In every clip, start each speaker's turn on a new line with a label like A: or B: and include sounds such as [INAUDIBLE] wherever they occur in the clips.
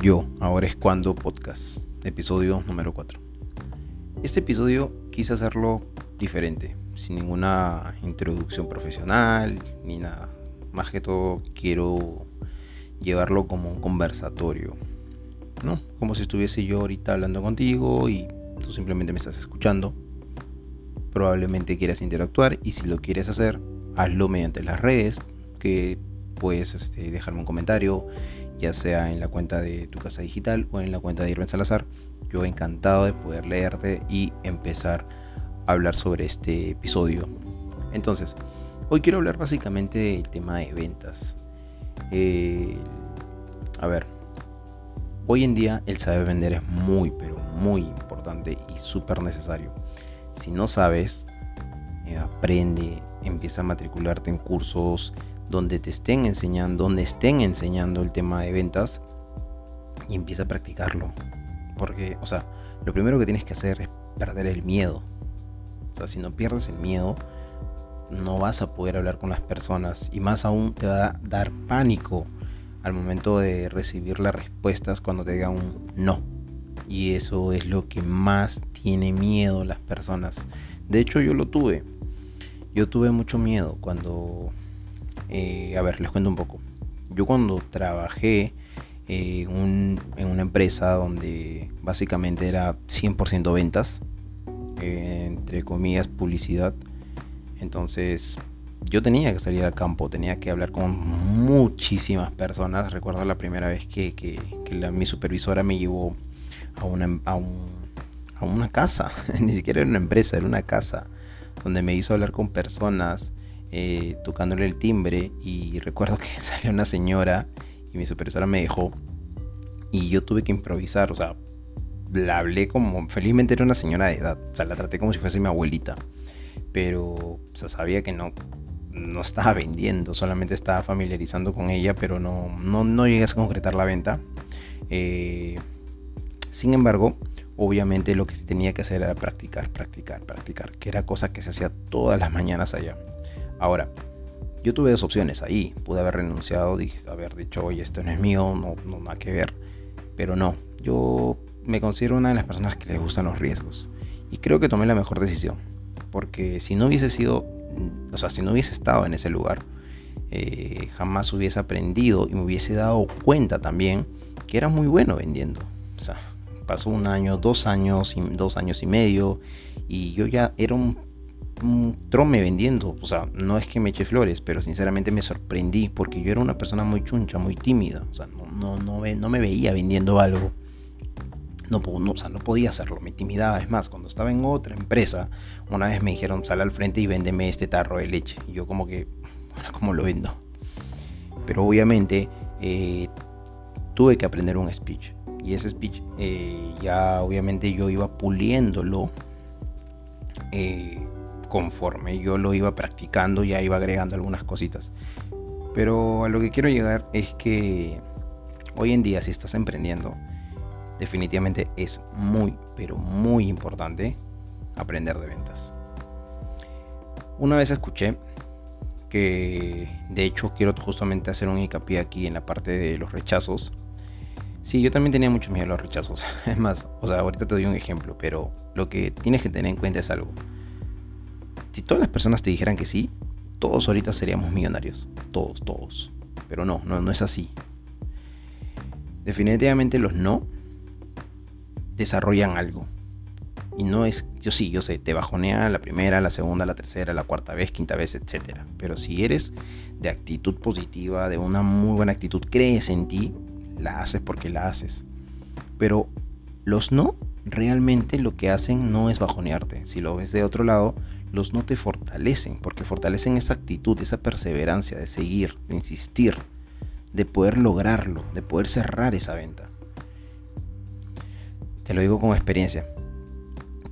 A: Yo, ahora es cuando podcast, episodio número 4. Este episodio quise hacerlo diferente, sin ninguna introducción profesional ni nada. Más que todo quiero llevarlo como un conversatorio, ¿no? Como si estuviese yo ahorita hablando contigo y tú simplemente me estás escuchando. Probablemente quieras interactuar y si lo quieres hacer, hazlo mediante las redes, que puedes este, dejarme un comentario, ya sea en la cuenta de tu casa digital o en la cuenta de Irving Salazar. Yo encantado de poder leerte y empezar a hablar sobre este episodio. Entonces, hoy quiero hablar básicamente del tema de ventas. a ver, hoy en día el saber vender es muy, pero muy importante y súper necesario. Si no sabes, eh, aprende, empieza a matricularte en cursos donde te estén enseñando, donde estén enseñando el tema de ventas y empieza a practicarlo. Porque, o sea, lo primero que tienes que hacer es perder el miedo. O sea, si no pierdes el miedo, no vas a poder hablar con las personas y más aún te va a dar pánico al momento de recibir las respuestas cuando te digan un no. Y eso es lo que más tiene miedo las personas. De hecho, yo lo tuve. Yo tuve mucho miedo cuando eh, a ver, les cuento un poco. Yo cuando trabajé en, una empresa donde básicamente era 100% ventas, eh, entre comillas publicidad, entonces yo tenía que salir al campo, tenía que hablar con muchísimas personas. Recuerdo la primera vez que, mi supervisora me llevó a una, a una casa, [LAUGHS] ni siquiera era una empresa, era una casa, donde me hizo hablar con personas eh, tocándole el timbre y recuerdo que [LAUGHS] salió una señora y mi supervisora me dejó y yo tuve que improvisar, o sea, la hablé como, felizmente era una señora de edad, o sea, la traté como si fuese mi abuelita, pero sabía que no, no estaba vendiendo, solamente estaba familiarizando con ella, pero no, no, no llegué a concretar la venta. Eh, sin embargo, obviamente lo que tenía que hacer era practicar, practicar, practicar, que era cosa que se hacía todas las mañanas allá. Ahora, yo tuve dos opciones ahí. Pude haber renunciado, dije, haber dicho, oye, esto no es mío, no, no nada que ver. Pero no, yo me considero una de las personas que les gustan los riesgos. Y creo que tomé la mejor decisión. Porque si no hubiese sido, o sea, si no hubiese estado en ese lugar, eh, jamás hubiese aprendido y me hubiese dado cuenta también que era muy bueno vendiendo. O sea, pasó un año, dos años, dos años y medio, y yo ya era un un trome vendiendo. O sea, no es que me eche flores, pero sinceramente me sorprendí porque yo era una persona muy chuncha, muy tímida. O sea, no, no, no, me veía vendiendo algo. No, no, o sea, no podía hacerlo, me intimidaba. Es más, cuando estaba en otra empresa, una vez me dijeron, sal al frente y véndeme este tarro de leche. Y yo como que, bueno, ¿cómo lo vendo? Pero obviamente eh, tuve que aprender un speech. Y ese speech eh, ya obviamente yo iba puliéndolo. Eh, conforme yo lo iba practicando, ya iba agregando algunas cositas. Pero a lo que quiero llegar es que hoy en día si estás emprendiendo, definitivamente es muy, pero muy importante aprender de ventas. Una vez escuché que de hecho quiero justamente hacer un hincapié aquí en la parte de los rechazos. Sí, yo también tenía mucho miedo a los rechazos. [LAUGHS] Es más, o sea, ahorita te doy un ejemplo, pero lo que tienes que tener en cuenta es algo. Si todas las personas te dijeran que sí, todos ahorita seríamos millonarios. Todos, todos. Pero no, no, no es así. Definitivamente los no desarrollan algo. Y no es, yo sí, yo sé, te bajonea la primera, la segunda, la tercera, la cuarta vez, quinta vez, etc. Pero si eres de actitud positiva, de una muy buena actitud, crees en ti, la haces porque la haces. Pero los no realmente lo que hacen no es bajonearte. Si lo ves de otro lado, los no te fortalecen, porque fortalecen esa actitud, esa perseverancia de seguir, de insistir, de poder lograrlo, de poder cerrar esa venta. Te lo digo con experiencia.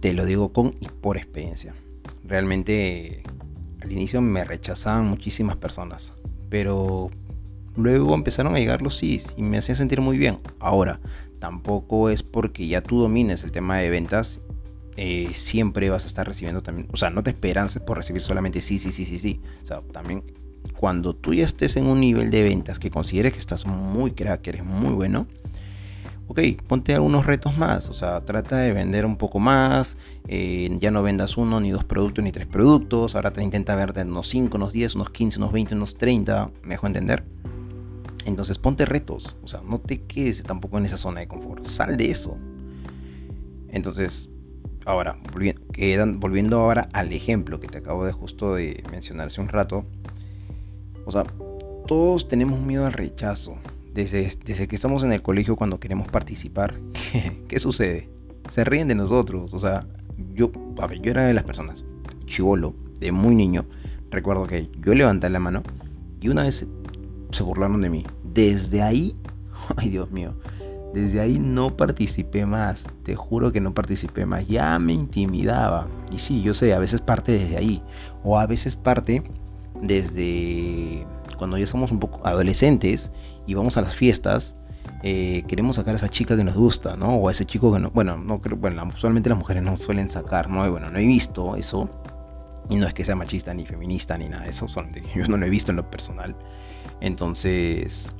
A: Te lo digo con y por experiencia. Realmente al inicio me rechazaban muchísimas personas, pero luego empezaron a llegar los sí y me hacía sentir muy bien. Ahora, tampoco es porque ya tú domines el tema de ventas eh, siempre vas a estar recibiendo también, o sea, no te esperances por recibir solamente sí, sí, sí, sí, sí. O sea, también cuando tú ya estés en un nivel de ventas que consideres que estás muy crack, que eres muy bueno, ok, ponte algunos retos más, o sea, trata de vender un poco más, eh, ya no vendas uno, ni dos productos, ni tres productos, ahora te intenta vender unos 5, unos 10, unos 15, unos 20, unos 30, me dejo entender. Entonces ponte retos, o sea, no te quedes tampoco en esa zona de confort, sal de eso. Entonces, ahora, volviendo ahora al ejemplo que te acabo de justo de mencionar hace un rato, o sea, todos tenemos miedo al rechazo. Desde, desde que estamos en el colegio cuando queremos participar, [LAUGHS] ¿qué, sucede? Se ríen de nosotros. O sea, yo, a ver, yo era de las personas, chivolo, de muy niño. Recuerdo que yo levanté la mano y una vez se burlaron de mí. Desde ahí, [LAUGHS] ay Dios mío, desde ahí no participé más. Te juro que no participé más. Ya me intimidaba. Y sí, yo sé, a veces parte desde ahí. O a veces parte desde cuando ya somos un poco adolescentes y vamos a las fiestas, eh, queremos sacar a esa chica que nos gusta, ¿no? O a ese chico que no, bueno, no creo, bueno, usualmente las mujeres no suelen sacar, ¿no? bueno, no he visto eso. Y no es que sea machista ni feminista ni nada de eso, solamente yo no lo he visto en lo personal. Entonces,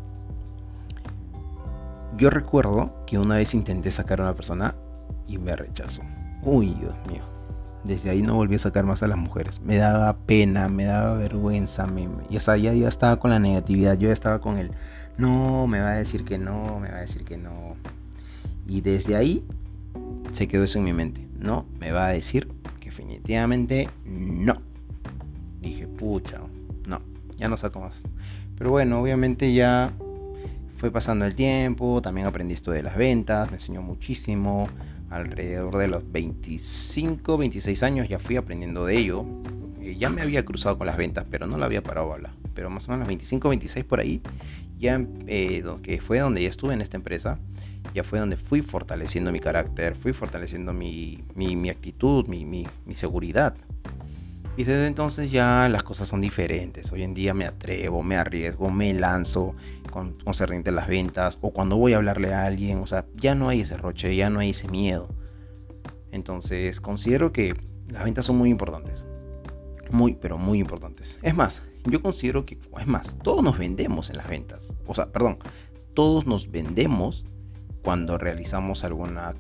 A: yo recuerdo que una vez intenté sacar a una persona y me rechazó. Uy, Dios mío desde ahí no volví a sacar más a las mujeres. Me daba pena, me daba vergüenza. Me, ya, ya, ya estaba con la negatividad, yo ya estaba con el no, me va a decir que no, me va a decir que no. Y desde ahí se quedó eso en mi mente. No, me va a decir que definitivamente no. Dije, pucha, no, ya no saco más. Pero bueno, obviamente ya fue pasando el tiempo, también aprendí esto de las ventas, me enseñó muchísimo alrededor de los 25, 26 años ya fui aprendiendo de ello. Eh, ya me había cruzado con las ventas, pero no la había parado a hablar. Pero más o menos 25, 26 por ahí, ya eh, que fue donde ya estuve en esta empresa, ya fue donde fui fortaleciendo mi carácter, fui fortaleciendo mi, mi, actitud, mi, mi, mi seguridad. Y desde entonces ya las cosas son diferentes. Hoy en día me atrevo, me arriesgo, me lanzo con concerniente a las ventas o cuando voy a hablarle a alguien. O sea, ya no hay ese roche, ya no hay ese miedo. Entonces considero que las ventas son muy importantes. Muy, pero muy importantes. Es más, yo considero que, es más, todos nos vendemos en las ventas. O sea, perdón, todos nos vendemos cuando realizamos alguna,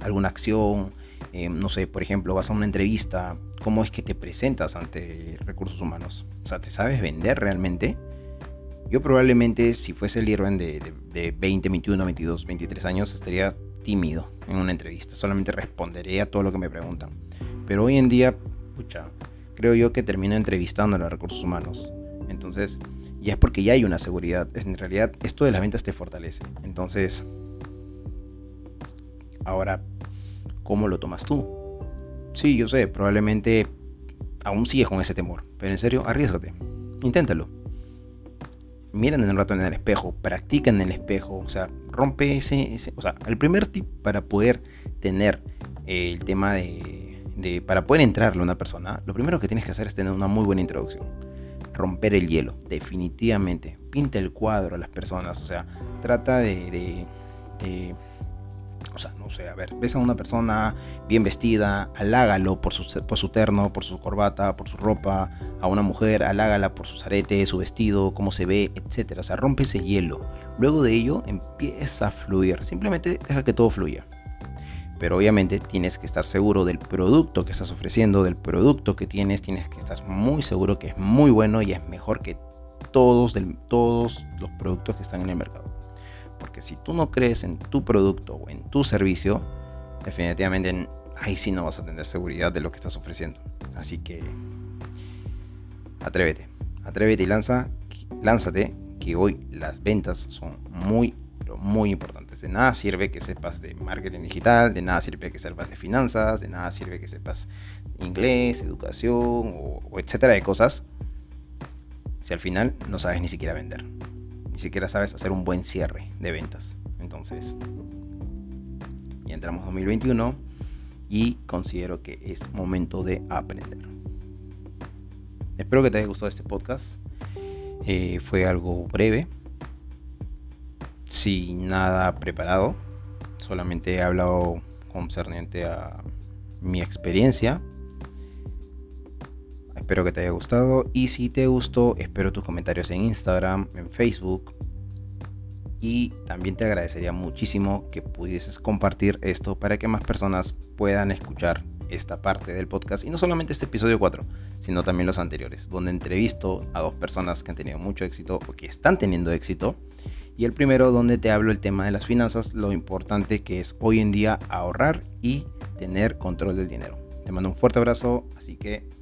A: alguna acción, eh, no sé, por ejemplo, vas a una entrevista, ¿cómo es que te presentas ante recursos humanos? O sea, ¿te sabes vender realmente? Yo probablemente, si fuese el Irwin de, de, 20, 21, 22, 23 años, estaría tímido en una entrevista. Solamente responderé a todo lo que me preguntan. Pero hoy en día, pucha, creo yo que termino entrevistando a los recursos humanos. Entonces, ya es porque ya hay una seguridad. En realidad, esto de las ventas te fortalece. Entonces, ahora ¿Cómo lo tomas tú? Sí, yo sé, probablemente aún sigues con ese temor, pero en serio, arriesgate, inténtalo. Miren un rato en el espejo, practica en el espejo, o sea, rompe ese, o sea, el primer tip para poder tener el tema de, de, para poder entrarle a una persona, lo primero que tienes que hacer es tener una muy buena introducción. Romper el hielo, definitivamente. Pinta el cuadro a las personas, o sea, trata de o sea, no sé, a ver, ves a una persona bien vestida, halágalo por su, por su terno, por su corbata, por su ropa, a una mujer, halágala por sus aretes, su vestido, cómo se ve, etc. O sea, rompe ese hielo. Luego de ello empieza a fluir. Simplemente deja que todo fluya. Pero obviamente tienes que estar seguro del producto que estás ofreciendo, del producto que tienes. Tienes que estar muy seguro que es muy bueno y es mejor que todos, todos los productos que están en el mercado. Porque si tú no crees en tu producto o en tu servicio, definitivamente ahí sí no vas a tener seguridad de lo que estás ofreciendo. Así que atrévete, atrévete y lanza, lánzate, que hoy las ventas son muy, muy importantes. De nada sirve que sepas de marketing digital, de nada sirve que sepas de finanzas, de nada sirve que sepas inglés, educación o, etcétera de cosas, si al final no sabes ni siquiera vender siquiera sabes hacer un buen cierre de ventas. Entonces, ya entramos 2021 y considero que es momento de aprender. Espero que te haya gustado este podcast. Eh, fue algo breve, sin nada preparado. Solamente he hablado concerniente a mi experiencia Espero que te haya gustado y si te gustó, espero tus comentarios en Instagram, en Facebook y también te agradecería muchísimo que pudieses compartir esto para que más personas puedan escuchar esta parte del podcast y no solamente este episodio 4, sino también los anteriores, donde entrevisto a dos personas que han tenido mucho éxito o que están teniendo éxito. Y el primero donde te hablo el tema de las finanzas, lo importante que es hoy en día ahorrar y tener control del dinero. Te mando un fuerte abrazo, así que